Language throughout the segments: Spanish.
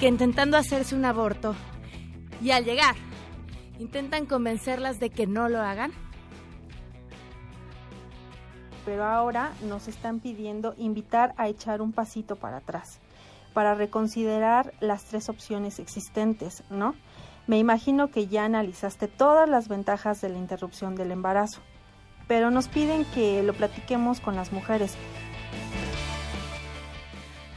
clínica intentando hacerse un aborto y al llegar intentan convencerlas de que no lo hagan? pero ahora nos están pidiendo invitar a echar un pasito para atrás, para reconsiderar las tres opciones existentes, ¿no? Me imagino que ya analizaste todas las ventajas de la interrupción del embarazo, pero nos piden que lo platiquemos con las mujeres.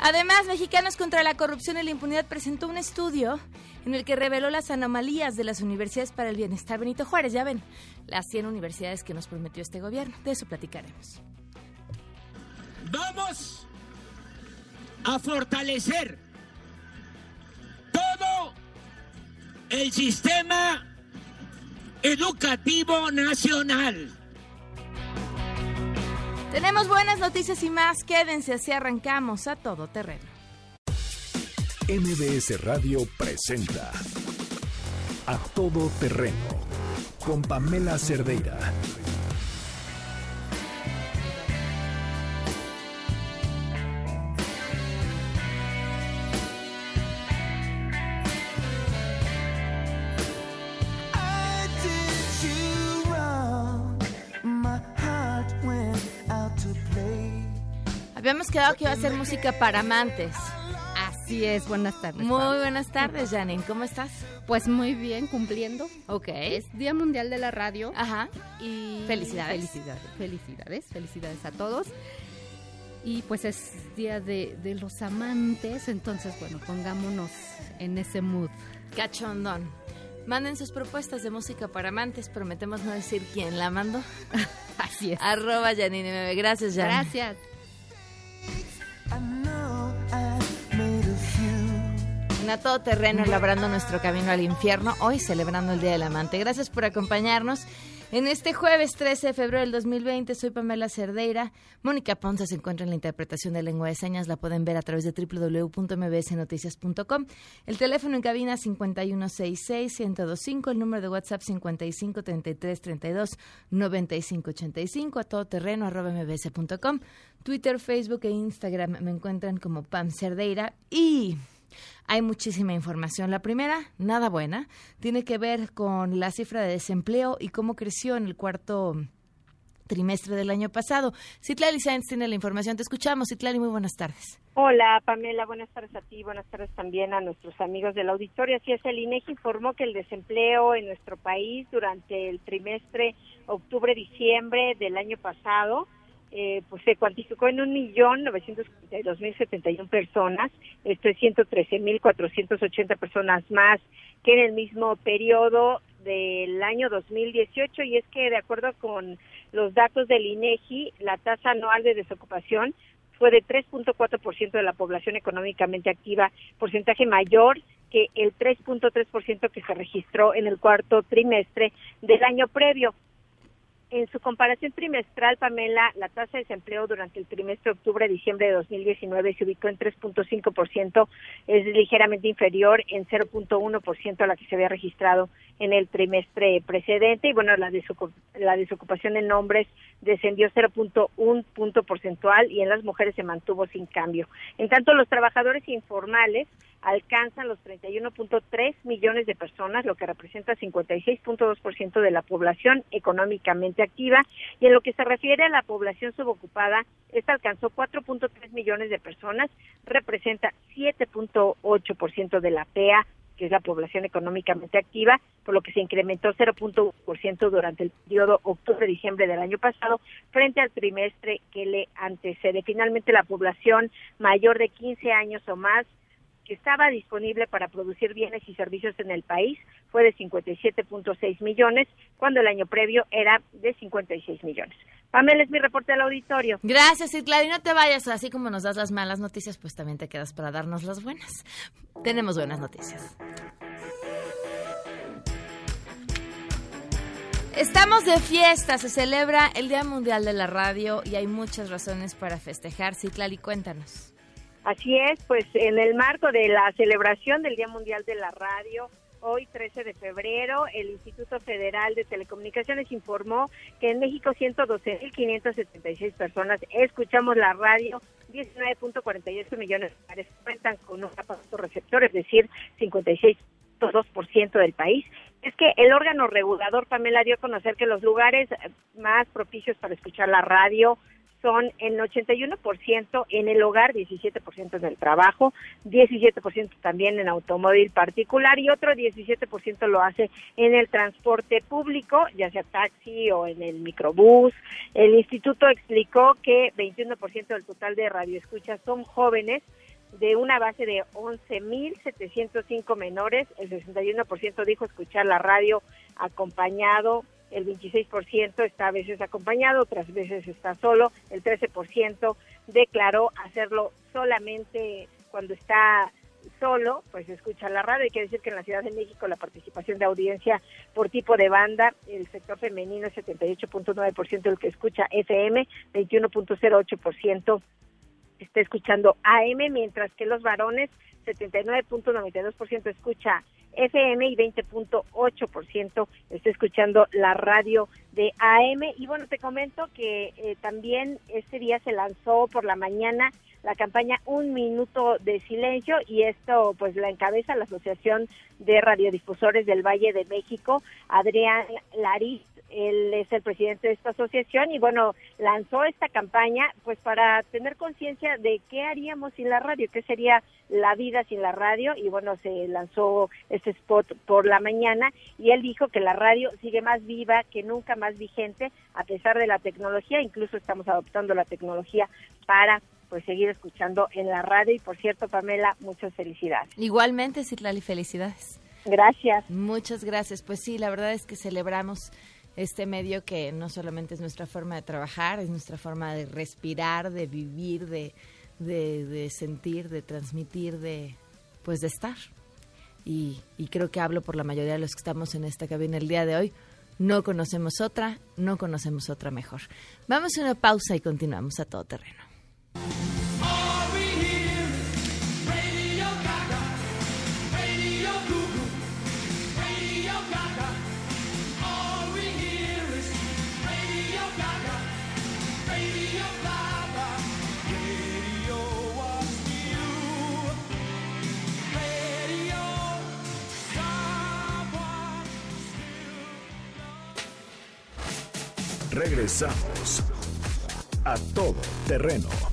Además, Mexicanos contra la Corrupción y la Impunidad presentó un estudio en el que reveló las anomalías de las universidades para el bienestar. Benito Juárez, ya ven, las 100 universidades que nos prometió este gobierno. De eso platicaremos. Vamos a fortalecer todo el sistema educativo nacional. Tenemos buenas noticias y más. Quédense así arrancamos a todo terreno. MBS Radio presenta A Todo Terreno con Pamela Cerdeira. Quedado que iba a ser música para amantes. Así es, buenas tardes. Muy buenas tardes, Janine. ¿Cómo estás? Pues muy bien, cumpliendo. Ok. Es Día Mundial de la Radio. Ajá. Y Felicidades. Felicidades, felicidades, felicidades a todos. Y pues es Día de, de los Amantes, entonces bueno, pongámonos en ese mood. Cachondón. Manden sus propuestas de música para amantes. Prometemos no decir quién la mandó. Así es. Arroba Janine. Gracias, Janine. Gracias. A Todo Terreno, labrando nuestro camino al infierno, hoy celebrando el Día del Amante. Gracias por acompañarnos en este jueves 13 de febrero del 2020. Soy Pamela Cerdeira. Mónica Ponce se encuentra en la interpretación de lengua de señas. La pueden ver a través de www.mbsnoticias.com. El teléfono en cabina 5166-1025. El número de WhatsApp 553332-9585. A todo terreno arroba mbs.com. Twitter, Facebook e Instagram me encuentran como Pam Cerdeira. Y hay muchísima información. La primera, nada buena, tiene que ver con la cifra de desempleo y cómo creció en el cuarto trimestre del año pasado. Citlali Sáenz tiene la información. Te escuchamos, Citlali. Muy buenas tardes. Hola Pamela, buenas tardes a ti, buenas tardes también a nuestros amigos del auditorio. Así es, el INEGI informó que el desempleo en nuestro país durante el trimestre octubre-diciembre del año pasado eh, pues se cuantificó en un millón novecientos dos mil setenta y personas, esto es ciento trece mil cuatrocientos ochenta personas más que en el mismo periodo del año 2018 y es que de acuerdo con los datos del INEGI la tasa anual de desocupación fue de 3.4% de la población económicamente activa, porcentaje mayor que el 3.3% que se registró en el cuarto trimestre del año previo. En su comparación trimestral, Pamela, la tasa de desempleo durante el trimestre octubre-diciembre de 2019 se ubicó en 3.5%, es ligeramente inferior en 0.1% a la que se había registrado en el trimestre precedente. Y bueno, la, desocup la desocupación en hombres descendió 0.1 punto porcentual y en las mujeres se mantuvo sin cambio. En tanto, los trabajadores informales alcanzan los 31.3 millones de personas, lo que representa 56.2% de la población económicamente activa. Y en lo que se refiere a la población subocupada, esta alcanzó 4.3 millones de personas, representa 7.8% de la PEA que es la población económicamente activa, por lo que se incrementó 0.1% durante el periodo octubre-diciembre del año pasado frente al trimestre que le antecede. Finalmente, la población mayor de 15 años o más que estaba disponible para producir bienes y servicios en el país fue de 57.6 millones, cuando el año previo era de 56 millones. Pamela es mi reporte del auditorio. Gracias, Citlali. No te vayas, así como nos das las malas noticias, pues también te quedas para darnos las buenas. Tenemos buenas noticias. Estamos de fiesta, se celebra el Día Mundial de la Radio y hay muchas razones para festejar. Citlali, cuéntanos. Así es, pues en el marco de la celebración del Día Mundial de la Radio, hoy 13 de febrero, el Instituto Federal de Telecomunicaciones informó que en México 112.576 personas escuchamos la radio, 19.48 millones de hogares cuentan con un aparato receptor, es decir, 56.2% del país. Es que el órgano regulador, Pamela, dio a conocer que los lugares más propicios para escuchar la radio son en 81% en el hogar, 17% en el trabajo, 17% también en automóvil particular y otro 17% lo hace en el transporte público, ya sea taxi o en el microbús. El instituto explicó que 21% del total de radioescuchas son jóvenes de una base de 11.705 menores, el 61% dijo escuchar la radio acompañado el 26% está a veces acompañado, otras veces está solo, el 13% declaró hacerlo solamente cuando está solo, pues escucha la radio. Hay que decir que en la Ciudad de México la participación de audiencia por tipo de banda, el sector femenino es 78.9% el que escucha FM, 21.08% está escuchando AM, mientras que los varones 79.92% escucha FM y 20.8% está escuchando la radio de AM. Y bueno, te comento que eh, también este día se lanzó por la mañana la campaña Un Minuto de Silencio y esto pues la encabeza la Asociación de Radiodifusores del Valle de México, Adrián Lariz él es el presidente de esta asociación y bueno, lanzó esta campaña pues para tener conciencia de qué haríamos sin la radio, qué sería la vida sin la radio y bueno, se lanzó este spot por la mañana y él dijo que la radio sigue más viva que nunca, más vigente a pesar de la tecnología, incluso estamos adoptando la tecnología para pues seguir escuchando en la radio y por cierto, Pamela, muchas felicidades. Igualmente, Citlali, felicidades. Gracias. Muchas gracias. Pues sí, la verdad es que celebramos este medio que no solamente es nuestra forma de trabajar, es nuestra forma de respirar, de vivir, de, de, de sentir, de transmitir, de pues de estar. Y, y creo que hablo por la mayoría de los que estamos en esta cabina el día de hoy. No conocemos otra, no conocemos otra mejor. Vamos a una pausa y continuamos a todo terreno. Regresamos a todo terreno.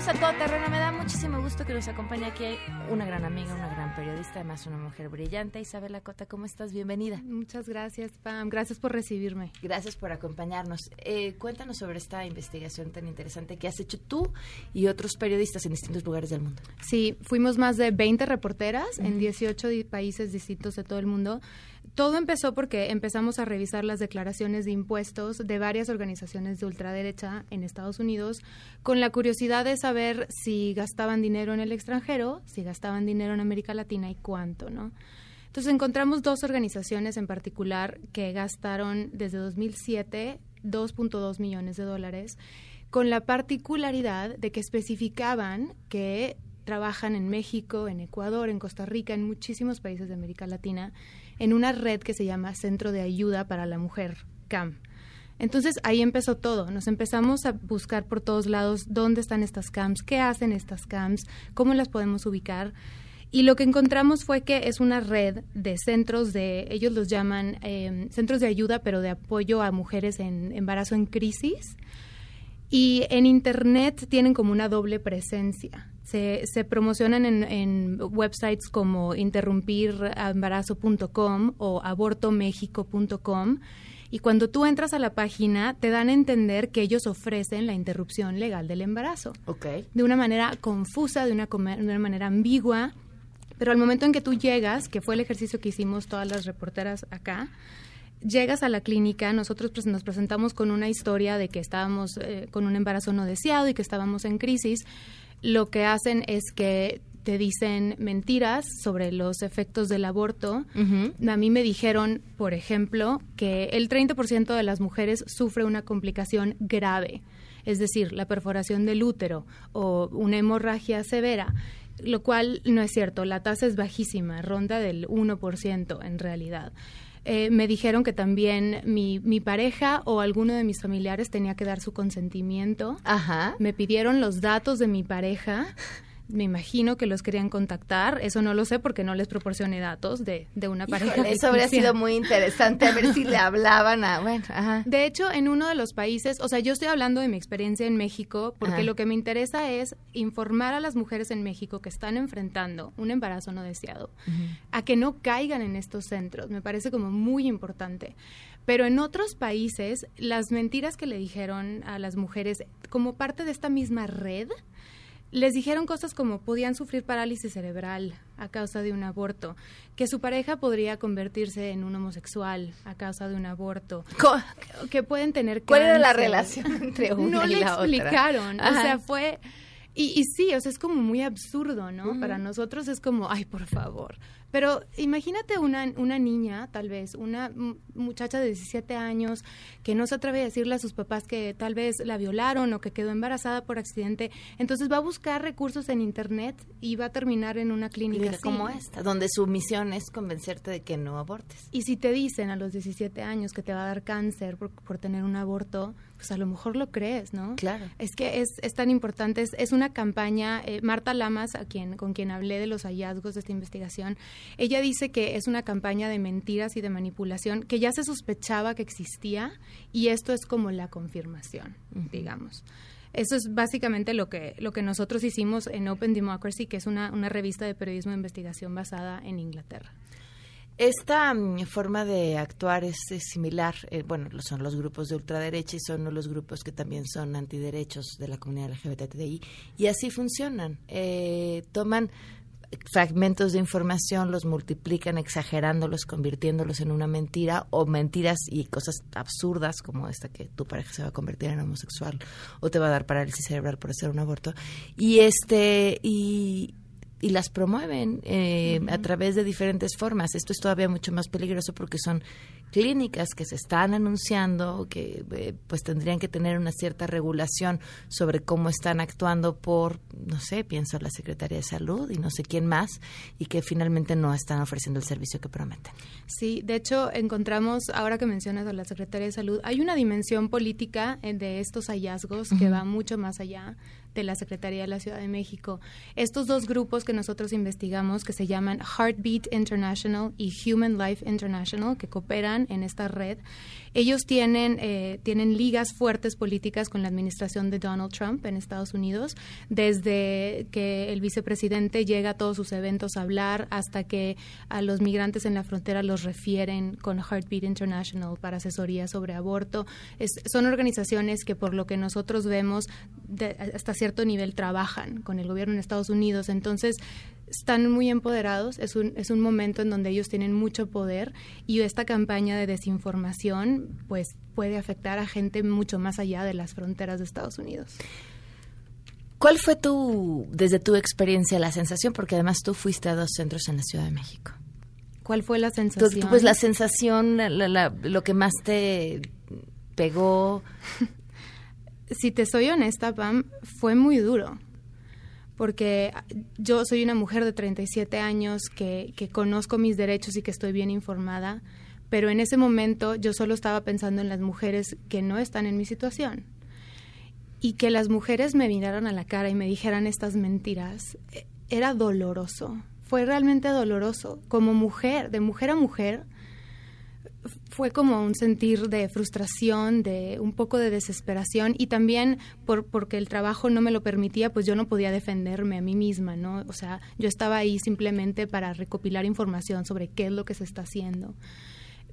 Continuamos a todo terreno. Me da muchísimo gusto que nos acompañe aquí una gran amiga, una gran periodista, además una mujer brillante. Isabela Cota, ¿cómo estás? Bienvenida. Muchas gracias, Pam. Gracias por recibirme. Gracias por acompañarnos. Eh, cuéntanos sobre esta investigación tan interesante que has hecho tú y otros periodistas en distintos lugares del mundo. Sí, fuimos más de 20 reporteras en 18 di- países distintos de todo el mundo. Todo empezó porque empezamos a revisar las declaraciones de impuestos de varias organizaciones de ultraderecha en Estados Unidos con la curiosidad de saber si gastaban dinero en el extranjero, si gastaban dinero en América Latina y cuánto, ¿no? Entonces encontramos dos organizaciones en particular que gastaron desde 2007 2.2 millones de dólares, con la particularidad de que especificaban que trabajan en México, en Ecuador, en Costa Rica, en muchísimos países de América Latina, en una red que se llama Centro de Ayuda para la Mujer, CAM. Entonces ahí empezó todo. Nos empezamos a buscar por todos lados dónde están estas camps, qué hacen estas camps, cómo las podemos ubicar. Y lo que encontramos fue que es una red de centros de, ellos los llaman eh, centros de ayuda, pero de apoyo a mujeres en embarazo en crisis. Y en Internet tienen como una doble presencia. Se, se promocionan en, en websites como interrumpirembarazo.com o abortomexico.com. Y cuando tú entras a la página, te dan a entender que ellos ofrecen la interrupción legal del embarazo. Ok. De una manera confusa, de una, de una manera ambigua. Pero al momento en que tú llegas, que fue el ejercicio que hicimos todas las reporteras acá, llegas a la clínica, nosotros pues, nos presentamos con una historia de que estábamos eh, con un embarazo no deseado y que estábamos en crisis. Lo que hacen es que te dicen mentiras sobre los efectos del aborto. A mí me dijeron, por ejemplo, que el 30% de las mujeres sufre una complicación grave, es decir, la perforación del útero o una hemorragia severa lo cual no es cierto, la tasa es bajísima, ronda del 1% en realidad. Eh, me dijeron que también mi, mi pareja o alguno de mis familiares tenía que dar su consentimiento. Ajá. Me pidieron los datos de mi pareja. Me imagino que los querían contactar. Eso no lo sé porque no les proporcioné datos de, de una pareja. Híjole, eso habría sido muy interesante, a ver si le hablaban a... Bueno, ajá. De hecho, en uno de los países, o sea, yo estoy hablando de mi experiencia en México, porque Ajá. lo que me interesa es informar a las mujeres en México que están enfrentando un embarazo no deseado, a que no caigan en estos centros. Me parece como muy importante. Pero en otros países, las mentiras que le dijeron a las mujeres como parte de esta misma red, les dijeron cosas como podían sufrir parálisis cerebral a causa de un aborto, que su pareja podría convertirse en un homosexual a causa de un aborto, que pueden tener ¿Cuál era la relación entre una no y le la otra? explicaron, o sea, fue y, y sí, o sea, es como muy absurdo, ¿no? Para nosotros es como, ay, por favor. Pero imagínate una, una niña, tal vez, una mu- muchacha de 17 años que no se atreve a decirle a sus papás que tal vez la violaron o que quedó embarazada por accidente. Entonces va a buscar recursos en Internet y va a terminar en una clínica Clínica así. como esta, donde su misión es convencerte de que no abortes. Y si te dicen a los 17 años que te va a dar cáncer por, por tener un aborto, pues a lo mejor lo crees, ¿no? Claro. Es que es, es tan importante, es, es una campaña, eh, Marta Lamas, a quien, con quien hablé de los hallazgos de esta investigación, ella dice que es una campaña de mentiras y de manipulación que ya se sospechaba que existía y esto es como la confirmación, digamos. Eso es básicamente lo que, lo que nosotros hicimos en Open Democracy, que es una, una revista de periodismo de investigación basada en Inglaterra. Esta mm, forma de actuar es, similar, eh, bueno, son los grupos de ultraderecha y son los grupos que también son antiderechos de la comunidad LGBTI y así funcionan. Eh, toman fragmentos de información, los multiplican exagerándolos, convirtiéndolos en una mentira o mentiras y cosas absurdas como esta que tu pareja se va a convertir en homosexual o te va a dar parálisis cerebral por hacer un aborto y este y y las promueven eh, a través de diferentes formas. Esto es todavía mucho más peligroso porque son clínicas que se están anunciando, que eh, pues tendrían que tener una cierta regulación sobre cómo están actuando por, no sé, pienso la Secretaría de Salud y no sé quién más, y que finalmente no están ofreciendo el servicio que prometen. Sí, de hecho encontramos, ahora que mencionas a la Secretaría de Salud, hay una dimensión política eh, de estos hallazgos que va mucho más allá de la Secretaría de la Ciudad de México. Estos dos grupos que nosotros investigamos, que se llaman Heartbeat International y Human Life International, que cooperan en esta red, ellos tienen, eh, tienen ligas fuertes políticas con la administración de Donald Trump en Estados Unidos, desde que el vicepresidente llega a todos sus eventos a hablar hasta que a los migrantes en la frontera los refieren con Heartbeat International para asesoría sobre aborto. Es- son organizaciones que por lo que nosotros vemos de- hasta cierto nivel trabajan con el gobierno en Estados Unidos. Entonces, están muy empoderados, es un, es un momento en donde ellos tienen mucho poder y esta campaña de desinformación pues puede afectar a gente mucho más allá de las fronteras de Estados Unidos. ¿Cuál fue tu, desde tu experiencia, la sensación? Porque además tú fuiste a dos centros en la Ciudad de México. ¿Cuál fue la sensación? pues la sensación, la- la- la- lo que más te pegó. si te soy honesta, Pam, fue muy duro. Porque yo soy una mujer de 37 años que, que conozco mis derechos y que estoy bien informada, pero en ese momento yo solo estaba pensando en las mujeres que no están en mi situación. Y que las mujeres me miraran a la cara y me dijeran estas mentiras, eh, era doloroso. Fue realmente doloroso. Como mujer, de mujer a mujer, fue como un sentir de frustración, de un poco de desesperación y también por, porque el trabajo no me lo permitía, pues yo no podía defenderme a mí misma, ¿no? O sea, yo estaba ahí simplemente para recopilar información sobre qué es lo que se está haciendo.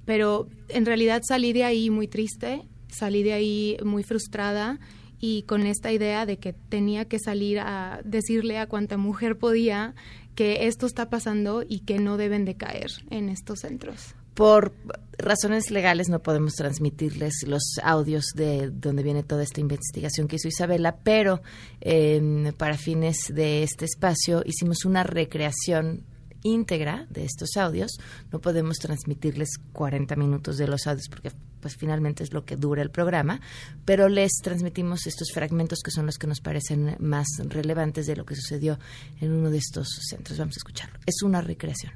Pero en realidad salí de ahí muy triste, salí de ahí muy frustrada y con esta idea de que tenía que salir a decirle a cuanta mujer podía que esto está pasando y que no deben de caer en estos centros. Por razones legales no podemos transmitirles los audios de donde viene toda esta investigación que hizo Isabela, pero eh, para fines de este espacio hicimos una recreación íntegra de estos audios. No podemos transmitirles 40 minutos de los audios porque pues finalmente es lo que dura el programa, pero les transmitimos estos fragmentos que son los que nos parecen más relevantes de lo que sucedió en uno de estos centros. Vamos a escucharlo. Es una recreación.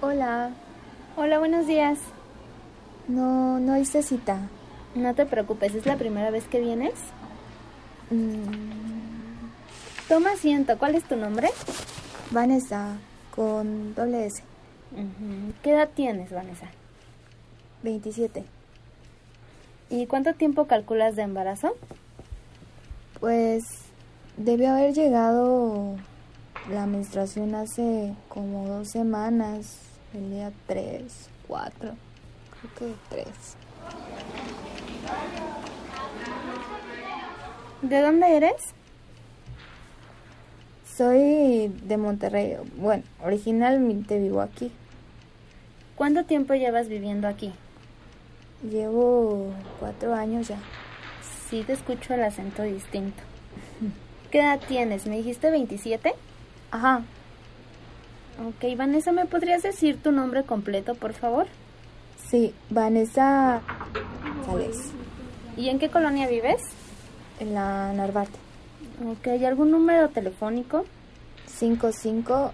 Hola. Hola, buenos días. No, no hice cita. No te preocupes, ¿es la primera vez que vienes? Mm, Toma asiento, ¿cuál es tu nombre? Vanessa, con doble S. ¿Qué edad tienes, Vanessa? 27. ¿Y cuánto tiempo calculas de embarazo? Pues debió haber llegado la menstruación hace como dos semanas, el día 3, 4, creo que 3. ¿De dónde eres? Soy de Monterrey, bueno, originalmente vivo aquí. ¿Cuánto tiempo llevas viviendo aquí? Llevo cuatro años ya. Sí, te escucho el acento distinto. ¿Qué edad tienes? ¿Me dijiste 27? Ajá. Ok, Vanessa, ¿me podrías decir tu nombre completo, por favor? Sí, Vanessa Sales, ¿Y en qué colonia vives? en la Narvarte. Ok, ¿y algún número telefónico? 556.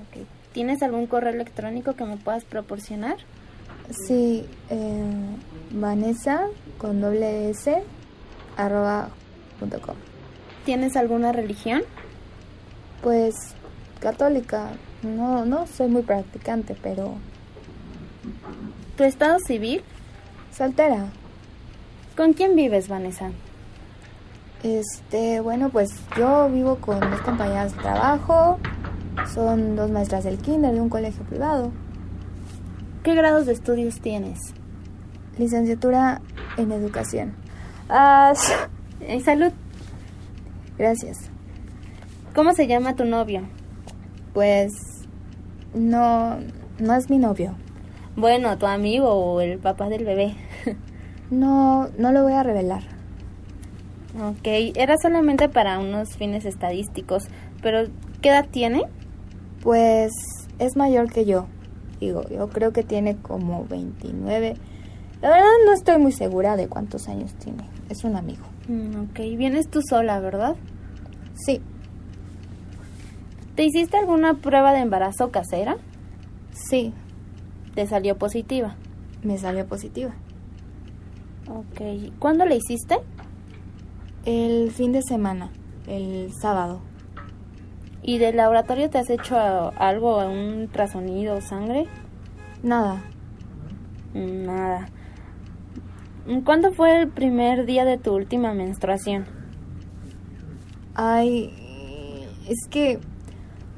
Ok. ¿Tienes algún correo electrónico que me puedas proporcionar? Sí, eh, Vanessa con doble S arroba punto com. ¿Tienes alguna religión? Pues católica, no, no soy muy practicante, pero ¿Tu estado civil? soltera. ¿Con quién vives, Vanessa? Este, bueno, pues yo vivo con dos compañeras de trabajo, son dos maestras del kinder de un colegio privado, ¿Qué grados de estudios tienes? licenciatura en educación. Ah, eh, salud. Gracias. ¿Cómo se llama tu novio? Pues no, no es mi novio. Bueno, tu amigo o el papá del bebé. No, no lo voy a revelar. ok, era solamente para unos fines estadísticos, pero ¿qué edad tiene? Pues es mayor que yo. Digo, yo creo que tiene como 29. La verdad no estoy muy segura de cuántos años tiene. Es un amigo. Mm, ok, vienes tú sola, ¿verdad? Sí, ¿Te hiciste alguna prueba de embarazo casera? sí, ¿Te salió positiva? me salió positiva. Ok, ¿cuándo la hiciste? El fin de semana, el sábado. ¿Y del laboratorio te has hecho algo, un ultrasonido o sangre? Nada. Nada. ¿Cuándo fue el primer día de tu última menstruación? Ay, es que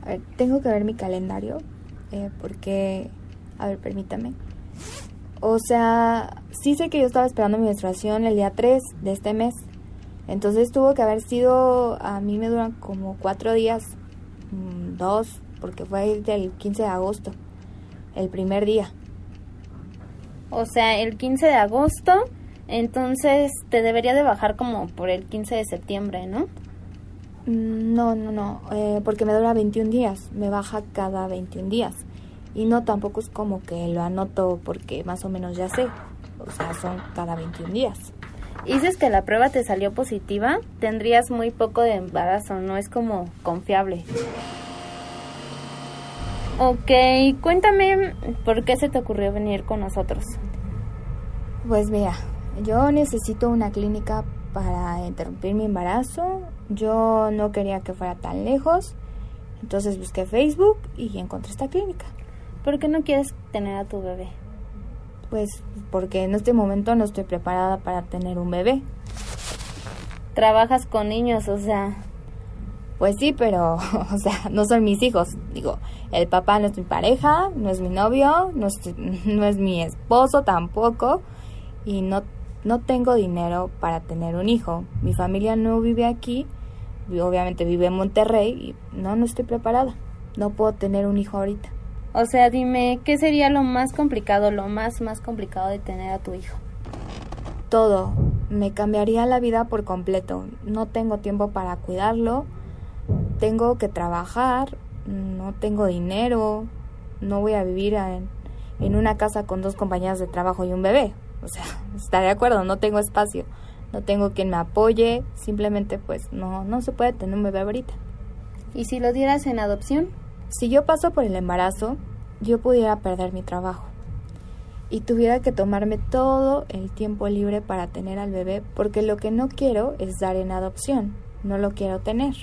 a ver, tengo que ver mi calendario eh, porque, a ver, permítame. O sea, sí sé que yo estaba esperando mi menstruación el día 3 de este mes. Entonces tuvo que haber sido, a mí me duran como cuatro días, mm, dos, porque fue del 15 de agosto, el primer día. O sea, el 15 de agosto Entonces te debería de bajar como por el 15 de septiembre, ¿no? Mm, No, no, no, eh, porque me dura 21 días, me baja cada 21 días. Y no, tampoco es como que lo anoto porque más o menos ya sé. O sea, son cada 21 días. Dices que la prueba te salió positiva, tendrías muy poco de embarazo, no es como confiable. Ok, cuéntame por qué se te ocurrió venir con nosotros. Pues mira, yo necesito una clínica para interrumpir mi embarazo. Yo no quería que fuera tan lejos. Entonces busqué Facebook y encontré esta clínica. ¿Por qué no quieres tener a tu bebé? Pues porque en este momento no estoy preparada para tener un bebé. Trabajas con niños, o sea, Pues sí, pero, o sea, no son mis hijos. Digo, el papá no es mi pareja, no es mi novio, no es, no es mi esposo tampoco. Y no, no tengo dinero para tener un hijo. Mi familia no vive aquí, obviamente vive en Monterrey y no, no estoy preparada. No puedo tener un hijo ahorita. o sea, dime, ¿qué sería lo más complicado, lo más, más complicado de tener a tu hijo? Todo. Me cambiaría la vida por completo. No tengo tiempo para cuidarlo. Tengo que trabajar. No tengo dinero. No voy a vivir en, en una casa con dos compañeras de trabajo y un bebé. O sea, está de acuerdo, no tengo espacio. No tengo quien me apoye. Simplemente pues no, no se puede tener un bebé ahorita. ¿Y si lo dieras en adopción? Si yo paso por el embarazo, yo pudiera perder mi trabajo y tuviera que tomarme todo el tiempo libre para tener al bebé porque lo que no quiero es dar en adopción, no lo quiero tener.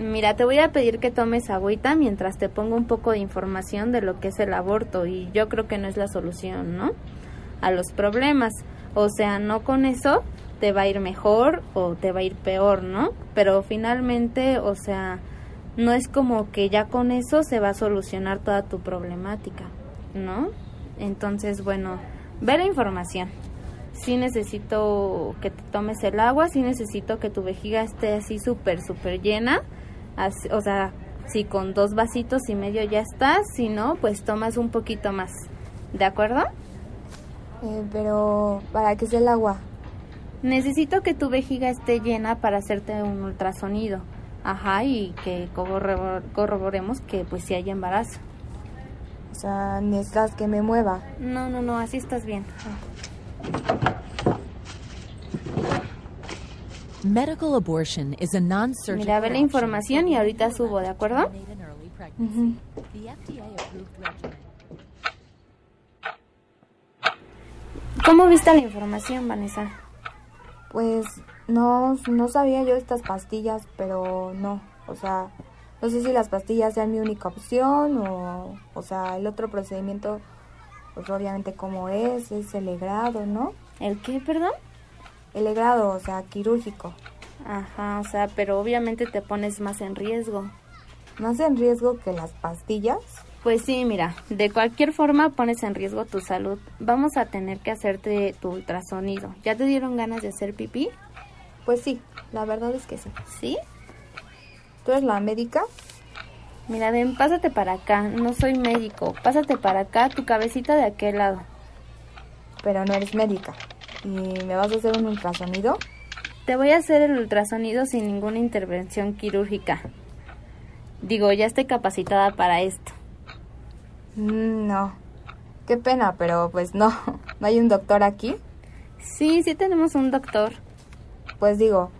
Mira, te voy a pedir que tomes agüita mientras te pongo un poco de información de lo que es el aborto y yo creo que no es la solución, ¿no? A los problemas. O sea, no con eso te va a ir mejor o te va a ir peor, ¿no? Pero finalmente, o sea, no es como que ya con eso se va a solucionar toda tu problemática, ¿no? Entonces, bueno, ve la información. Sí necesito que te tomes el agua, sí necesito que tu vejiga esté así súper, súper llena. Así- o sea, si con dos vasitos y medio ya estás, si no, pues tomas un poquito más. ¿De acuerdo? Eh, pero, ¿para qué es el agua? Necesito que tu vejiga esté llena para hacerte un ultrasonido. Ajá, y que corrobo- corroboremos que pues si hay embarazo. O sea, necesitas que me mueva. No, no, no, así estás bien. Medical Mira, ve la información y ahorita subo, ¿de acuerdo? ¿Cómo viste la información, Vanessa? Pues no, no sabía yo estas pastillas, pero no. O sea, no sé si las pastillas sean mi única opción o, o sea, el otro procedimiento, pues obviamente como es, es el legrado, ¿no? ¿El qué, perdón? El legrado, o sea, quirúrgico. Ajá, o sea, pero obviamente te pones más en riesgo. ¿Más en riesgo que las pastillas? Pues sí, mira, de cualquier forma pones en riesgo tu salud. Vamos a tener que hacerte tu ultrasonido. ¿Ya te dieron ganas de hacer pipí? Pues sí, la verdad es que sí. ¿Sí? ¿Tú eres la médica? Mira, ven, pásate para acá. No soy médico. Pásate para acá, tu cabecita de aquel lado. Pero no eres médica. ¿Y me vas a hacer un ultrasonido? Te voy a hacer el ultrasonido sin ninguna intervención quirúrgica. Digo, ya estoy capacitada para esto. Mm, No. Qué pena, pero pues no. ¿No hay un doctor aquí? Sí, sí tenemos un doctor. Pues digo,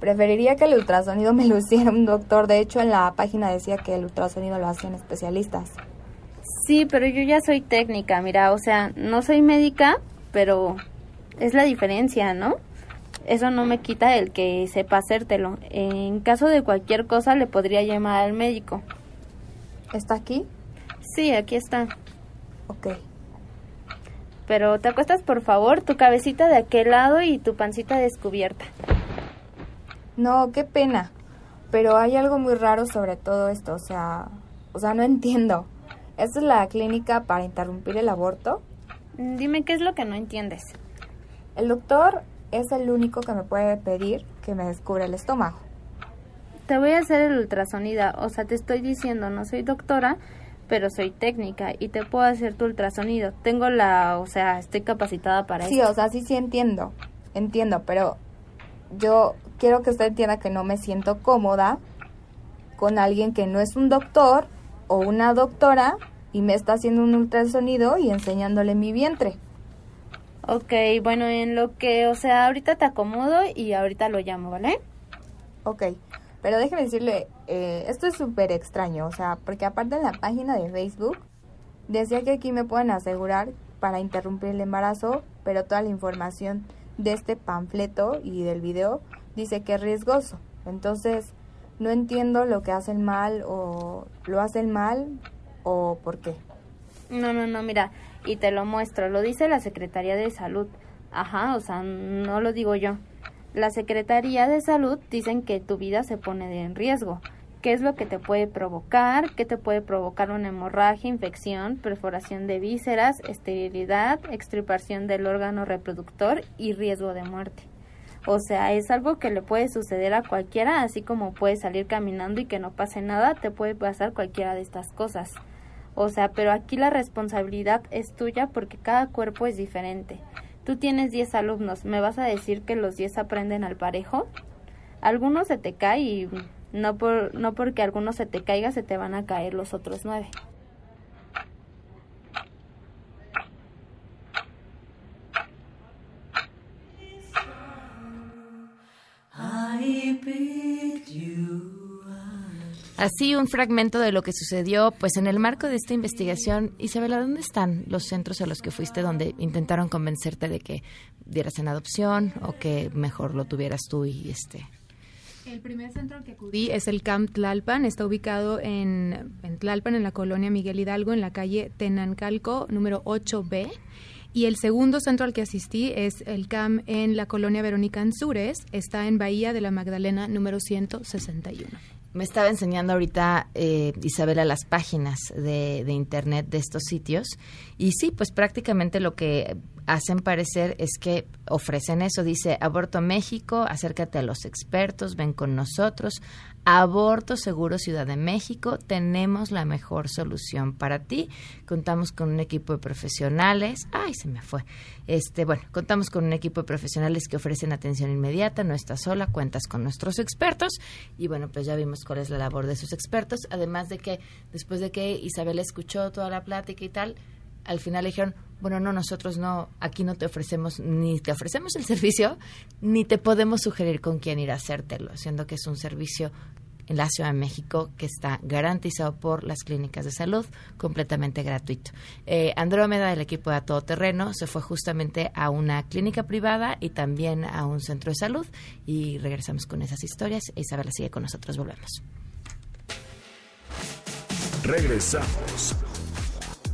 preferiría que el ultrasonido me lo hiciera un doctor. De hecho, en la página decía que el ultrasonido lo hacían especialistas. Sí, pero yo ya soy técnica, mira, o sea, no soy médica, pero es la diferencia, ¿no? Eso no me quita el que sepa hacértelo. En caso de cualquier cosa le podría llamar al médico. ¿Está aquí? Sí, aquí está. Ok. Pero te acuestas, por favor, tu cabecita de aquel lado y tu pancita descubierta. No, qué pena. Pero hay algo muy raro sobre todo esto, o sea, o sea, no entiendo. ¿Esta es la clínica para interrumpir el aborto? Mm, Dime qué es lo que no entiendes. El doctor es el único que me puede pedir que me descubra el estómago. Te voy a hacer el ultrasonido, o sea, te estoy diciendo, no soy doctora, pero soy técnica y te puedo hacer tu ultrasonido. Tengo la, o sea, estoy capacitada para Sí, esto. o sea, sí, sí entiendo. Entiendo, pero yo quiero que usted entienda que no me siento cómoda con alguien que no es un doctor o una doctora y me está haciendo un ultrasonido y enseñándole mi vientre. Ok, bueno, en lo que, o sea, ahorita te acomodo y ahorita lo llamo, ¿vale? Ok, pero déjeme decirle, eh, esto es súper extraño, o sea, porque aparte en la página de Facebook decía que aquí me pueden asegurar para interrumpir el embarazo, pero toda la información de este panfleto y del video dice que es riesgoso. Entonces, no entiendo lo que hacen mal o lo hacen mal o por qué. No, no, no, mira, y te lo muestro, lo dice la Secretaría de Salud. Ajá, o sea, no lo digo yo. La Secretaría de Salud dicen que tu vida se pone en riesgo. ¿Qué es lo que te puede provocar? ¿Qué te puede provocar una hemorragia, infección, perforación de vísceras, esterilidad, extirpación del órgano reproductor y riesgo de muerte? O sea, es algo que le puede suceder a cualquiera, así como puedes salir caminando y que no pase nada, te puede pasar cualquiera de estas cosas. O sea, pero aquí la responsabilidad es tuya porque cada cuerpo es diferente. Tú tienes 10 alumnos, ¿me vas a decir que los 10 aprenden al parejo? Algunos se te cae y no, por, no porque algunos se te caiga se te van a caer los otros 9. I picked you Así un fragmento de lo que sucedió, pues en el marco de esta investigación, Isabela, ¿dónde están los centros a los que fuiste donde intentaron convencerte de que dieras en adopción o que mejor lo tuvieras tú y este? El primer centro al que acudí es el Camp Tlalpan, está ubicado en, Tlalpan, en la colonia Miguel Hidalgo, en la calle Tenancalco, número 8B. Y el segundo centro al que asistí es el CAM en la colonia Verónica Anzures, está en Bahía de la Magdalena, número 161. Me estaba enseñando ahorita eh, Isabela las páginas de, de internet de estos sitios y sí, pues prácticamente lo que hacen parecer es que ofrecen eso. Dice Aborto México, acércate a los expertos, ven con nosotros. Aborto Seguro Ciudad de México, tenemos la mejor solución para ti. Contamos con un equipo de profesionales. Ay, se me fue. Este, bueno, contamos con un equipo de profesionales que ofrecen atención inmediata, no estás sola, cuentas con nuestros expertos y bueno, pues ya vimos cuál es la labor de sus expertos, además de que después de que Isabel escuchó toda la plática y tal, al final le dijeron, bueno, no, nosotros no, aquí no te ofrecemos, ni te ofrecemos el servicio, ni te podemos sugerir con quién ir a hacértelo, siendo que es un servicio en la Ciudad de México que está garantizado por las clínicas de salud, completamente gratuito. Eh, Andrómeda, del equipo de A Todo Terreno, se fue justamente a una clínica privada y también a un centro de salud y regresamos con esas historias. Isabela sigue con nosotros, volvemos. Regresamos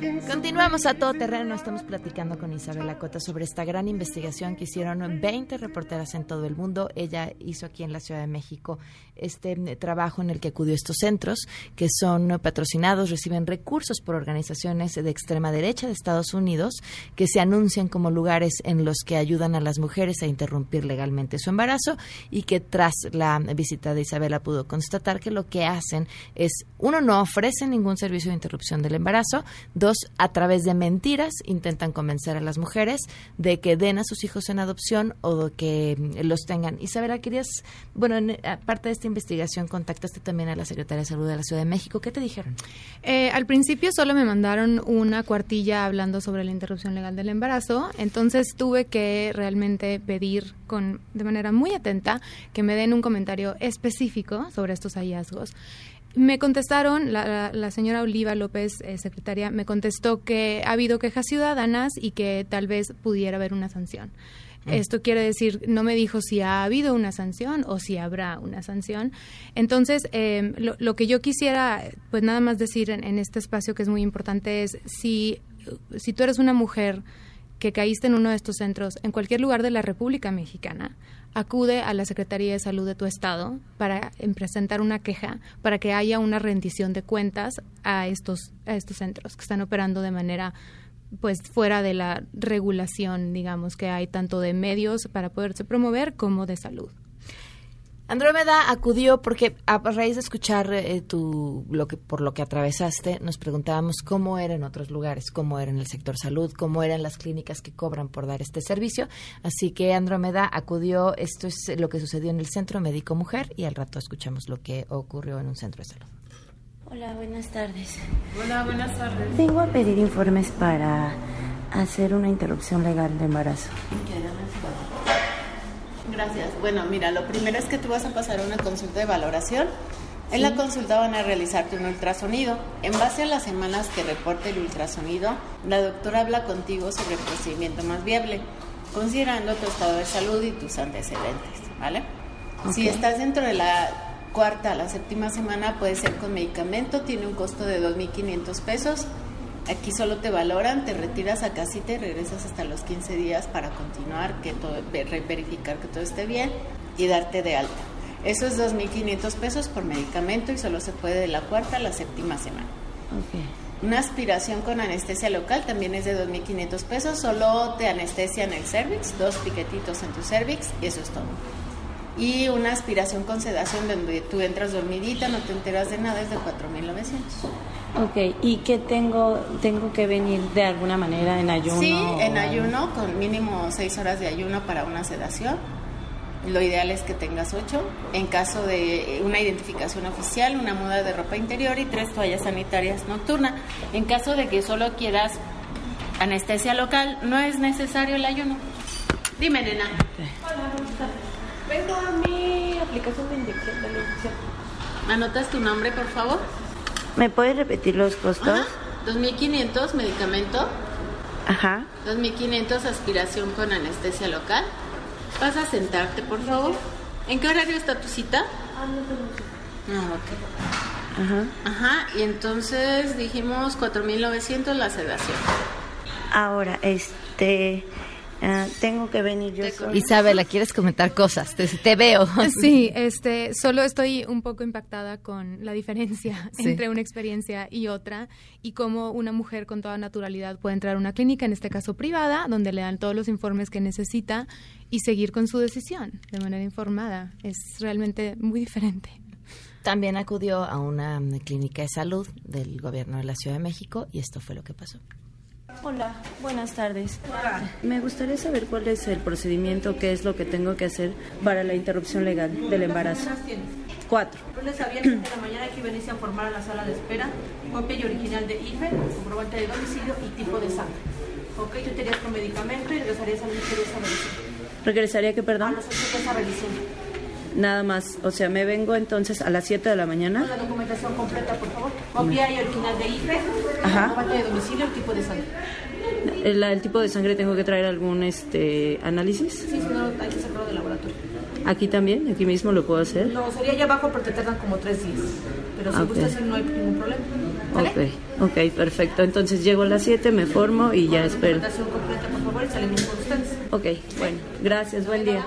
Continuamos a todo terreno. Estamos platicando con Isabela Cota sobre esta gran investigación que hicieron 20 reporteras en todo el mundo. Ella hizo aquí en la Ciudad de México este eh, trabajo en el que acudió a estos centros que son patrocinados, reciben recursos por organizaciones de extrema derecha de Estados Unidos que se anuncian como lugares en los que ayudan a las mujeres a interrumpir legalmente su embarazo y que tras la visita de Isabela pudo constatar que lo que hacen es, uno, no ofrecen ningún servicio de interrupción del embarazo, dos, a través de mentiras intentan convencer a las mujeres de que den a sus hijos en adopción o de que mm, los tengan. Isabela, querías, bueno, en- aparte de esta investigación, contactaste también a la Secretaría de Salud de la Ciudad de México. ¿Qué te dijeron? Eh, al principio solo me mandaron una cuartilla hablando sobre la interrupción legal del embarazo, entonces tuve que realmente pedir con de manera muy atenta que me den un comentario específico sobre estos hallazgos. Me contestaron, la, la- señora Oliva López, eh, secretaria, me contestó que ha habido quejas ciudadanas y que tal vez pudiera haber una sanción. Mm. Esto quiere decir, no me dijo si ha habido una sanción o si habrá una sanción. Entonces, eh, lo, lo que yo quisiera, pues nada más decir en, en este espacio que es muy importante es, si, si tú eres una mujer que caíste en uno de estos centros en cualquier lugar de la República Mexicana, acude a la Secretaría de Salud de tu estado para em, presentar una queja para que haya una rendición de cuentas a estos a estos centros que están operando de manera pues fuera de la regulación, digamos, que hay tanto de medios para poderse promover como de salud. Andrómeda acudió porque a raíz de escuchar eh, tu, lo que, por lo que atravesaste, nos preguntábamos cómo era en otros lugares, cómo era en el sector salud, cómo eran las clínicas que cobran por dar este servicio. Así que Andrómeda acudió, esto es lo que sucedió en el Centro Médico Mujer y al rato escuchamos lo que ocurrió en un centro de salud. Hola, buenas tardes. Hola, buenas tardes. Vengo a pedir informes para hacer una interrupción legal de embarazo. Gracias. Bueno, mira, lo primero es que tú vas a pasar una consulta de valoración. En la consulta van a realizarte un ultrasonido. En base a las semanas que reporte el ultrasonido, la doctora habla contigo sobre el procedimiento más viable, considerando tu estado de salud y tus antecedentes, ¿vale? Si estás dentro de la cuarta a la séptima semana, puede ser con medicamento, tiene un costo de 2.500 pesos. Aquí solo te valoran, te retiras a casita y regresas hasta los 15 días para continuar, que todo, ver- verificar que todo esté bien y darte de alta. Eso es 2.500 pesos por medicamento y solo se puede de la cuarta a la séptima semana. Una aspiración con anestesia local también es de 2.500 pesos, solo te anestesian el cervix, dos piquetitos en tu cervix y eso es todo. Y una aspiración con sedación donde tú entras dormidita, no te enteras de nada, es de 4.900. Ok, ¿y qué tengo? ¿Tengo que venir de alguna manera en ayuno? Sí, en o- ayuno, con mínimo 6 horas de ayuno para una sedación. Lo ideal es que tengas 8. En caso de una identificación oficial, una muda de ropa interior y tres toallas sanitarias nocturna. En caso de que solo quieras anestesia local, no es necesario el ayuno. Dime, nena. Vengo a mi aplicación de inyección de la inyección. ¿Anotas tu nombre, por favor? ¿Me puedes repetir los costos? Ajá. 2.500 medicamento, Ajá. 2.500 aspiración con anestesia local. Vas a sentarte, por favor. ¿En qué horario está tu cita? Ah, no tengo Ah, ok. Ajá. Ajá, y entonces dijimos 4.900 la sedación. Ahora, este, ah, tengo que venir yo sola. Isabela, ¿quieres comentar cosas? Te, te veo. Sí, este, solo estoy un poco impactada con la diferencia Sí. entre una experiencia y otra y cómo una mujer con toda naturalidad puede entrar a una clínica, en este caso privada, donde le dan todos los informes que necesita y seguir con su decisión de manera informada. Es realmente muy diferente. También acudió a una clínica de salud del gobierno de la Ciudad de México y esto fue lo que pasó. Hola, buenas tardes. Me gustaría saber cuál es el procedimiento, qué es lo que tengo que hacer para la interrupción legal del embarazo. ¿Cuántas tienes? Cuatro. Lunes a viernes de la mañana hay que venirse a formar a la sala de espera, copia y original de IFE, comprobante de domicilio y tipo de sangre. Ok, tú te irías con medicamento y regresarías a los ocho días a revisión. ¿Regresaría que A perdón? los ocho días a revisión. Nada más, o sea, me vengo entonces a las 7 de la mañana. la documentación completa, por favor. Copia y original de IFE, Ajá. de domicilio y tipo de sangre. El, el tipo de sangre tengo que traer algún este análisis. Sí, si no, hay que sacarlo del laboratorio. Aquí también, aquí mismo lo puedo hacer. No, sería allá abajo porque te tardan como tres días. Pero si Ah, ok. gustas ir, no hay ningún problema. ¿Sale? Ok, ok, perfecto. Entonces llego a las 7, me formo y ya espero. Completa, por favor, y salimos con ustedes. Ok, bueno, gracias, buen día.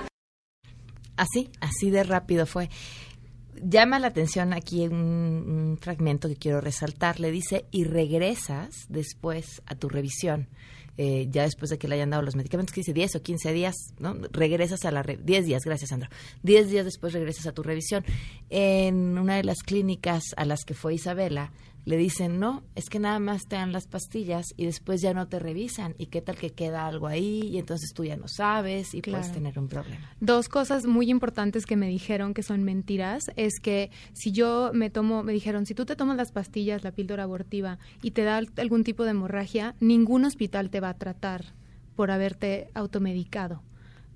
Así, así de rápido fue. Llama la atención aquí un, fragmento que quiero resaltar. Le dice, y regresas después a tu revisión. eh, ya después de que le hayan dado los medicamentos, que dice 10 o 15 días, ¿no? Regresas a la... re- 10 días, gracias, Sandro. 10 días después regresas a tu revisión. En una de las clínicas a las que fue Isabela, le dicen, no, es que nada más te dan las pastillas y después ya no te revisan. ¿Y qué tal que queda algo ahí? Y entonces tú ya no sabes y puedes tener un problema. Dos cosas muy importantes que me dijeron que son mentiras es que si yo me tomo, me dijeron, si tú te tomas las pastillas, la píldora abortiva y te da al- algún tipo de hemorragia, ningún hospital te va a tratar por haberte automedicado.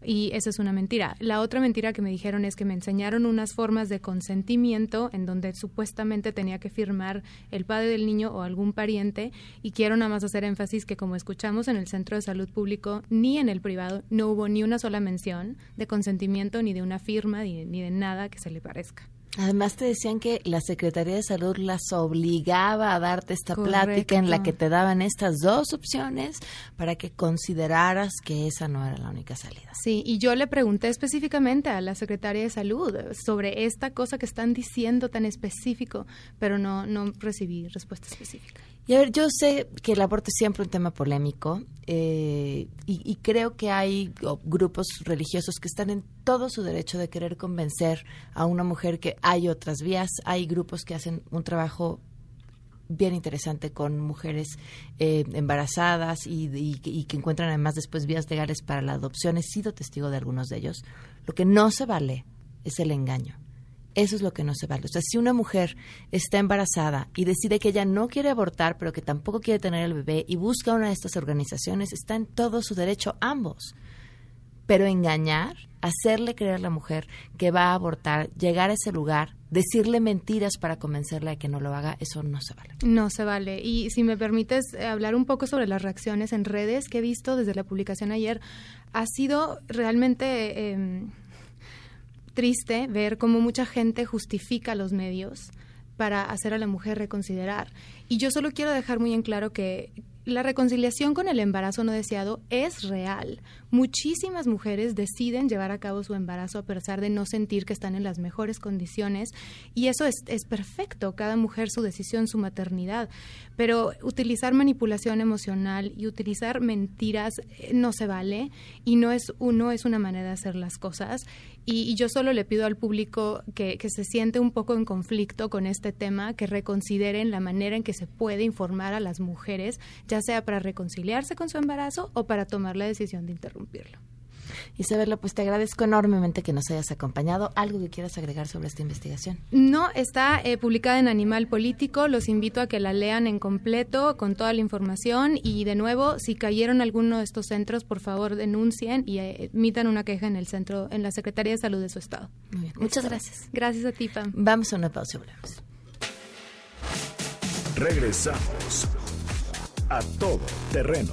Y eso es una mentira. La otra mentira que me dijeron es que me enseñaron unas formas de consentimiento en donde supuestamente tenía que firmar el padre del niño o algún pariente. Y quiero nada más hacer énfasis que como escuchamos en el Centro de Salud Público, ni en el privado, no hubo ni una sola mención de consentimiento, ni de una firma, ni, ni de nada que se le parezca. Además te decían que la Secretaría de Salud las obligaba a darte esta plática en la que te daban estas dos opciones para que consideraras que esa no era la única salida. Sí, y yo le pregunté específicamente a la secretaria de salud sobre esta cosa que están diciendo tan específico, pero no, no recibí respuesta específica. Y a ver, yo sé que el aborto es siempre un tema polémico eh, y, creo que hay grupos religiosos que están en todo su derecho de querer convencer a una mujer que hay otras vías, hay grupos que hacen un trabajo bien interesante con mujeres eh, embarazadas y que encuentran además después vías legales para la adopción. He sido testigo de algunos de ellos. Lo que no se vale es el engaño. Eso es lo que no se vale. O sea, si una mujer está embarazada y decide que ella no quiere abortar, pero que tampoco quiere tener el bebé y busca una de estas organizaciones, está en todo su derecho ambos. Pero engañar, hacerle creer a la mujer que va a abortar, llegar a ese lugar, decirle mentiras para convencerla de que no lo haga, eso no se vale. No se vale. Y si me permites eh, hablar un poco sobre las reacciones en redes que he visto desde la publicación ayer, ha sido realmente eh, triste ver cómo mucha gente justifica los medios para hacer a la mujer reconsiderar. Y yo solo quiero dejar muy en claro que la reconciliación con el embarazo no deseado es real. Muchísimas mujeres deciden llevar a cabo su embarazo a pesar de no sentir que están en las mejores condiciones y eso es, es perfecto, cada mujer su decisión, su maternidad. Pero utilizar manipulación emocional y utilizar mentiras eh, no se vale y no es, no es una manera de hacer las cosas. Y, y yo solo le pido al público que, que se siente un poco en conflicto con este tema, que reconsideren la manera en que se puede informar a las mujeres, ya sea para reconciliarse con su embarazo o para tomar la decisión de interrumpirlo. Isabela, pues te agradezco enormemente que nos hayas acompañado. ¿Algo que quieras agregar sobre esta investigación? No, está eh, publicada en Animal Político. Los invito a que la lean en completo con toda la información. Y de nuevo, si cayeron alguno de estos centros, por favor denuncien y eh, emitan una queja en el centro, en la Secretaría de Salud de su estado. Muy bien. Muchas gracias. Gracias a ti, Pam. Vamos a una pausa y volvemos. Regresamos a todo terreno.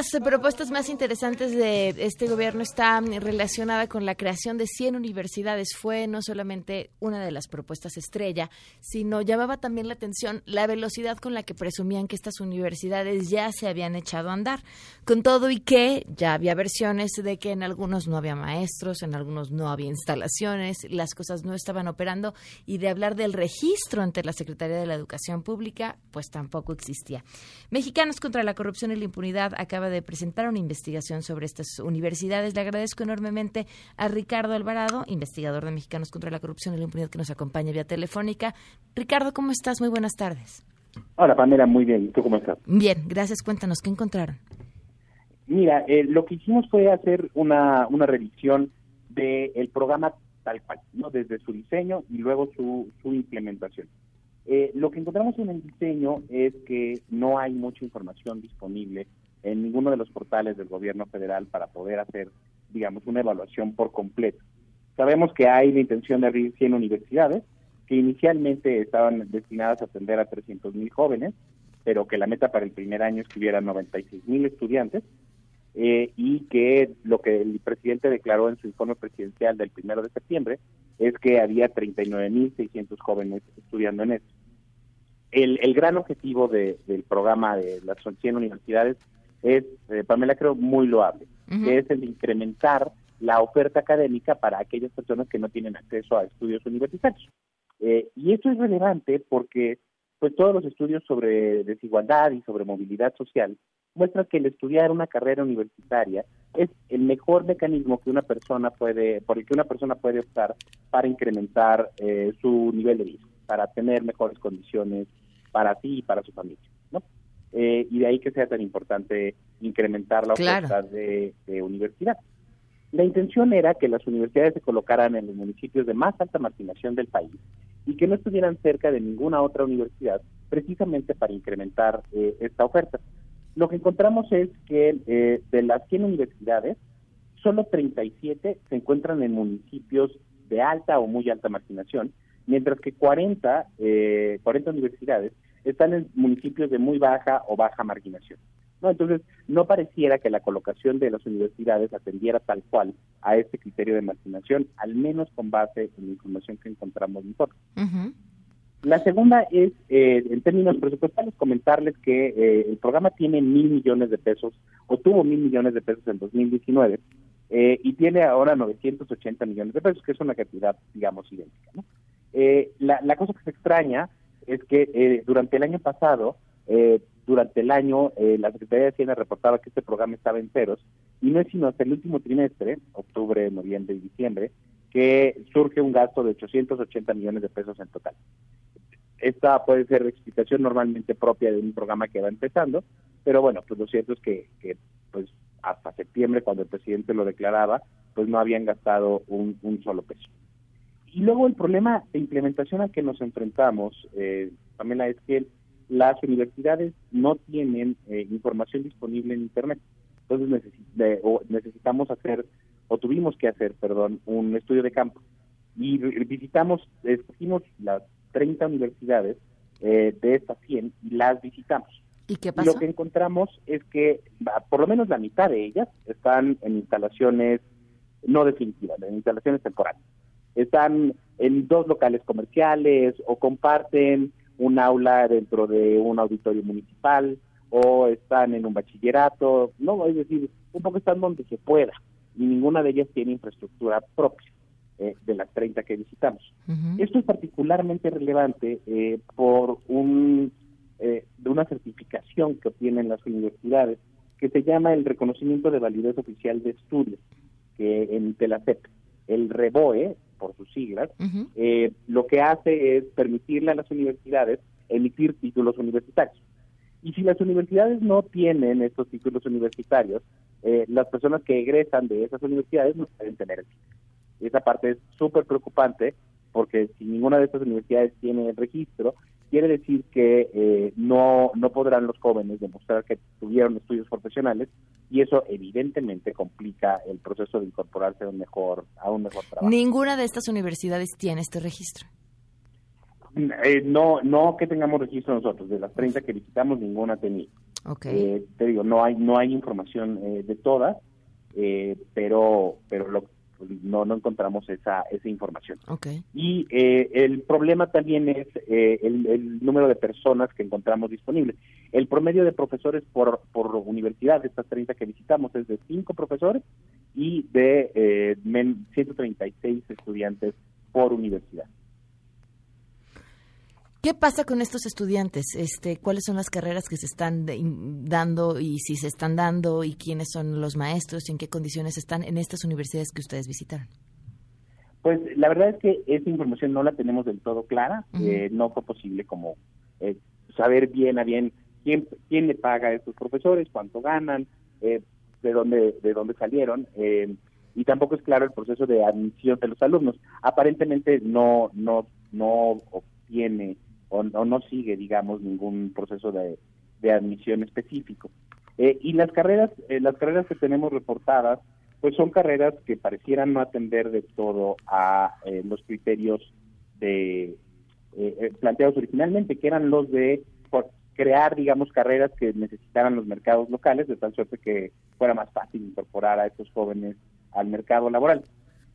Las propuestas más interesantes de este gobierno está relacionada con la creación de 100 universidades. Fue no solamente una de las propuestas estrella, sino llamaba también la atención la velocidad con la que presumían que estas universidades ya se habían echado a andar. Con todo y que ya había versiones de que en algunos no había maestros, en algunos no había instalaciones, las cosas no estaban operando y de hablar del registro ante la Secretaría de la Educación Pública, pues tampoco existía. Mexicanos contra la corrupción y la impunidad acaba de presentar una investigación sobre estas universidades. Le agradezco enormemente a Ricardo Alvarado, investigador de Mexicanos contra la corrupción y la impunidad, que nos acompaña vía telefónica. Ricardo, ¿cómo estás? Muy buenas tardes. Hola Pamela, muy bien. ¿Y tú cómo estás? Bien, gracias. Cuéntanos, ¿qué encontraron? Mira, eh, lo que hicimos fue hacer una, una revisión del programa tal cual, ¿no? desde su diseño y luego su, su implementación. Eh, lo que encontramos en el diseño es que no hay mucha información disponible en ninguno de los portales del gobierno federal para poder hacer, digamos, una evaluación por completo. Sabemos que hay la intención de abrir 100 universidades, que inicialmente estaban destinadas a atender a 300 mil jóvenes, pero que la meta para el primer año es que hubiera 96 mil estudiantes, eh, y que lo que el presidente declaró en su informe presidencial del primero de septiembre es que había 39.600 jóvenes estudiando en esto. El, el gran objetivo de- del programa de las 100 universidades es, eh, Pamela, creo muy loable, que es el incrementar la oferta académica para aquellas personas que no tienen acceso a estudios universitarios. Eh, y esto es relevante porque pues todos los estudios sobre desigualdad y sobre movilidad social muestran que el estudiar una carrera universitaria es el mejor mecanismo que una persona puede, por el que una persona puede optar para incrementar eh, su nivel de vida, para tener mejores condiciones para sí y para su familia, ¿no? Eh, y de ahí que sea tan importante incrementar la Claro. oferta de, de universidad. La intención era que las universidades se colocaran en los municipios de más alta marginación del país y que no estuvieran cerca de ninguna otra universidad, precisamente para incrementar eh, esta oferta. Lo que encontramos es que eh, de las 100 universidades, solo 37 se encuentran en municipios de alta o muy alta marginación, mientras que 40, eh, 40 universidades están en municipios de muy baja o baja marginación. ¿no? Entonces, no pareciera que la colocación de las universidades atendiera tal cual a este criterio de marginación, al menos con base en la información que encontramos nosotros. La segunda es, eh, en términos presupuestales, comentarles que eh, el programa tiene mil millones de pesos, o tuvo mil millones de pesos en 2019, eh, y tiene ahora 980 millones de pesos, que es una cantidad, digamos, idéntica. ¿no? Eh, la, la cosa que se extraña es que eh, durante el año pasado, eh, durante el año, eh, la Secretaría de Hacienda reportaba que este programa estaba en ceros, y no es sino hasta el último trimestre, octubre, noviembre y diciembre, que surge un gasto de 880 millones de pesos en total. Esta puede ser explicación normalmente propia de un programa que va empezando, pero bueno, pues lo cierto es que, pues hasta septiembre, cuando el presidente lo declaraba, pues no habían gastado un solo peso. Y luego el problema de implementación al que nos enfrentamos, eh, Pamela, es que las universidades no tienen eh, información disponible en Internet. Entonces de- o necesitamos hacer, o tuvimos que hacer, perdón, un estudio de campo. Y visitamos, escogimos las 30 universidades eh, de estas 100 y las visitamos. ¿Y qué Y pasó? lo que encontramos es que por lo menos la mitad de ellas están en instalaciones no definitivas, en instalaciones temporales. Están en dos locales comerciales o comparten un aula dentro de un auditorio municipal o están en un bachillerato, no, es decir, un poco están donde se pueda. Y ninguna de ellas tiene infraestructura propia eh, de las 30 que visitamos. Esto es particularmente relevante eh, por un, eh, de una certificación que obtienen las universidades que se llama el reconocimiento de validez oficial de estudios, que en TELACEP, el REBOE, por sus siglas, eh, lo que hace es permitirle a las universidades emitir títulos universitarios. Y si las universidades no tienen estos títulos universitarios, eh, las personas que egresan de esas universidades no pueden tener el título. Y esa parte es súper preocupante porque si ninguna de estas universidades tiene el registro, quiere decir que eh, no, no podrán los jóvenes demostrar que tuvieron estudios profesionales y eso evidentemente complica el proceso de incorporarse a un mejor, a un mejor trabajo. Ninguna de estas universidades tiene este registro. Eh, no, no que tengamos registro nosotros, de las 30 que visitamos ninguna tenía. Ok. Eh, te digo, no hay no hay información eh, de todas, eh, pero pero lo, no no encontramos esa esa información. Y eh, el problema también es eh, el, el número de personas que encontramos disponibles. El promedio de profesores por, por universidad, de estas 30 que visitamos, es de 5 profesores y de eh, men- 136 estudiantes por universidad. ¿Qué pasa con estos estudiantes? Este, ¿Cuáles son las carreras que se están de- dando y si se están dando y quiénes son los maestros y en qué condiciones están en estas universidades que ustedes visitaron? Pues la verdad es que esa información no la tenemos del todo clara. Eh, no fue posible como eh, saber bien a bien quién, quién le paga a estos profesores, cuánto ganan, eh, de dónde de dónde salieron. eh, y tampoco es claro el proceso de admisión de los alumnos. Aparentemente no no no obtiene o, no sigue, digamos, ningún proceso de, admisión específico. Eh, y las carreras eh, las carreras que tenemos reportadas pues son carreras que parecieran no atender de todo a eh, los criterios de eh, eh, planteados originalmente, que eran los de crear, digamos, carreras que necesitaran los mercados locales, de tal suerte que fuera más fácil incorporar a estos jóvenes al mercado laboral.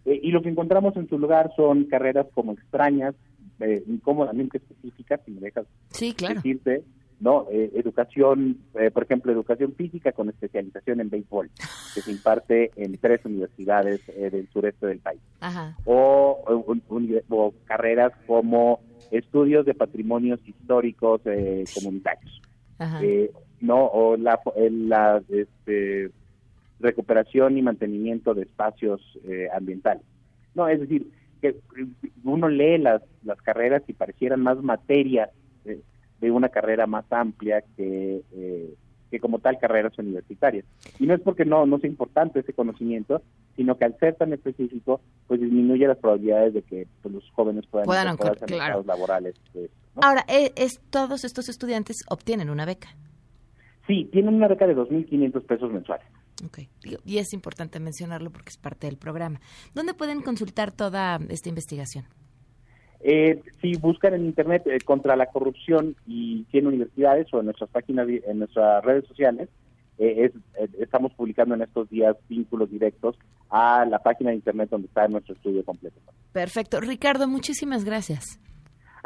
Eh, y lo que encontramos en su lugar son carreras como extrañas, eh, incómodamente específicas, si me dejas Sí, claro. decirte, ¿no? Eh, educación, eh, por ejemplo, educación física con especialización en béisbol, que se imparte en tres universidades eh, del sureste del país. Ajá. O, un- o carreras como estudios de patrimonios históricos eh, comunitarios. Ajá. No o la, este, recuperación y mantenimiento de espacios eh, ambientales no es decir que uno lee las las carreras y parecieran más materias eh, de una carrera más amplia que eh, que como tal carreras universitarias y no es porque no no sea importante ese conocimiento sino que al ser tan específico pues disminuye las probabilidades de que pues, los jóvenes puedan, claro. mercados laborales pues, ¿no? Ahora, e- es, todos estos estudiantes obtienen una beca. Sí, tienen una beca de 2.500 pesos mensuales. Ok. Digo, Y es importante mencionarlo porque es parte del programa. ¿Dónde pueden consultar toda esta investigación? Eh, si buscan en internet eh, contra la corrupción y 100 universidades o en nuestras páginas, en nuestras redes sociales, eh, es- eh, estamos publicando en estos días vínculos directos a la página de internet donde está nuestro estudio completo. Perfecto. Ricardo, muchísimas gracias.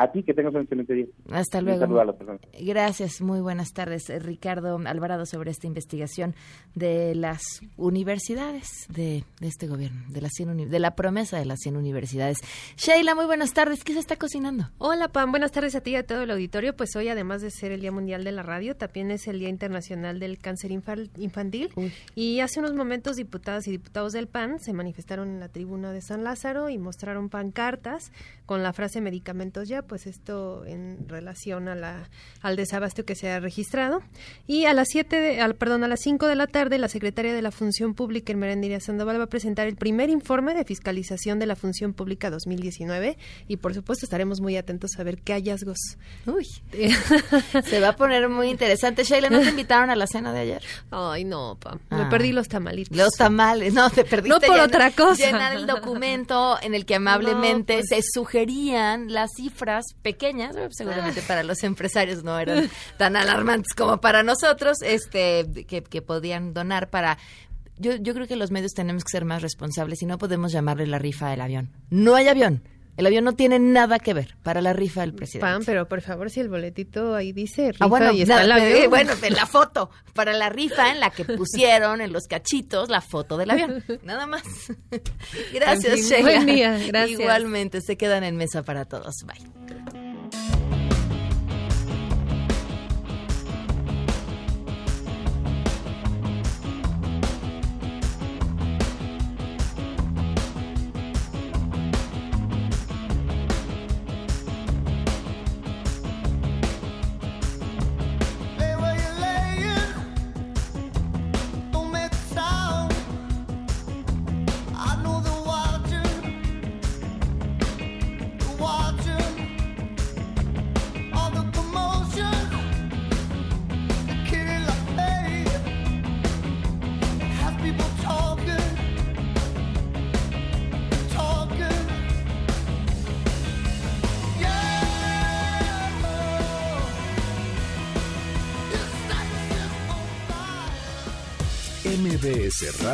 A ti que tengas un excelente día. Hasta Y un luego. saludo a las personas. Gracias, muy buenas tardes. Eh, Ricardo Alvarado sobre esta investigación de las universidades de, de este gobierno, de, las 100 uni- de la promesa de las 100 universidades. Sheila, muy buenas tardes. ¿Qué se está cocinando? Hola Pam, buenas tardes a ti y a todo el auditorio. Pues hoy, además de ser el Día Mundial de la Radio, también es el Día Internacional del Cáncer Infal- Infantil. Y hace unos momentos diputadas y diputados del PAN se manifestaron en la tribuna de San Lázaro y mostraron pancartas con la frase medicamentos ya, pues esto en relación a la, al desabasto que se ha registrado. Y a las siete, de- al, perdón, a las 5 de la tarde, la secretaria de la Función Pública, Merendira Sandoval, va a presentar el primer informe de fiscalización de la Función Pública 2019 y por supuesto estaremos muy atentos a ver qué hallazgos. Uy, se va a poner muy interesante. Sheila, ¿no te invitaron a la cena de ayer? Ay, no, Pam. Ah. Me perdí los tamalitos. Los tamales, no, te perdiste. No por llenar- otra cosa. Llenar el documento en el que amablemente No, pues. se sugerían las cifras pequeñas, seguramente para los empresarios no eran tan alarmantes como para nosotros, este, que, que podían donar para. Yo, yo creo que los medios tenemos que ser más responsables y no podemos llamarle la rifa del avión. No hay avión. El avión no tiene nada que ver para la rifa del presidente. Pam, pero por favor, si el boletito ahí dice rifa Ah, bueno, y está nada, el avión. eh, bueno, en la foto, para la rifa en la que pusieron en los cachitos la foto del avión. Nada más. Gracias, En fin, Sheila. buen día, gracias. Igualmente, se quedan en mesa para todos. Bye.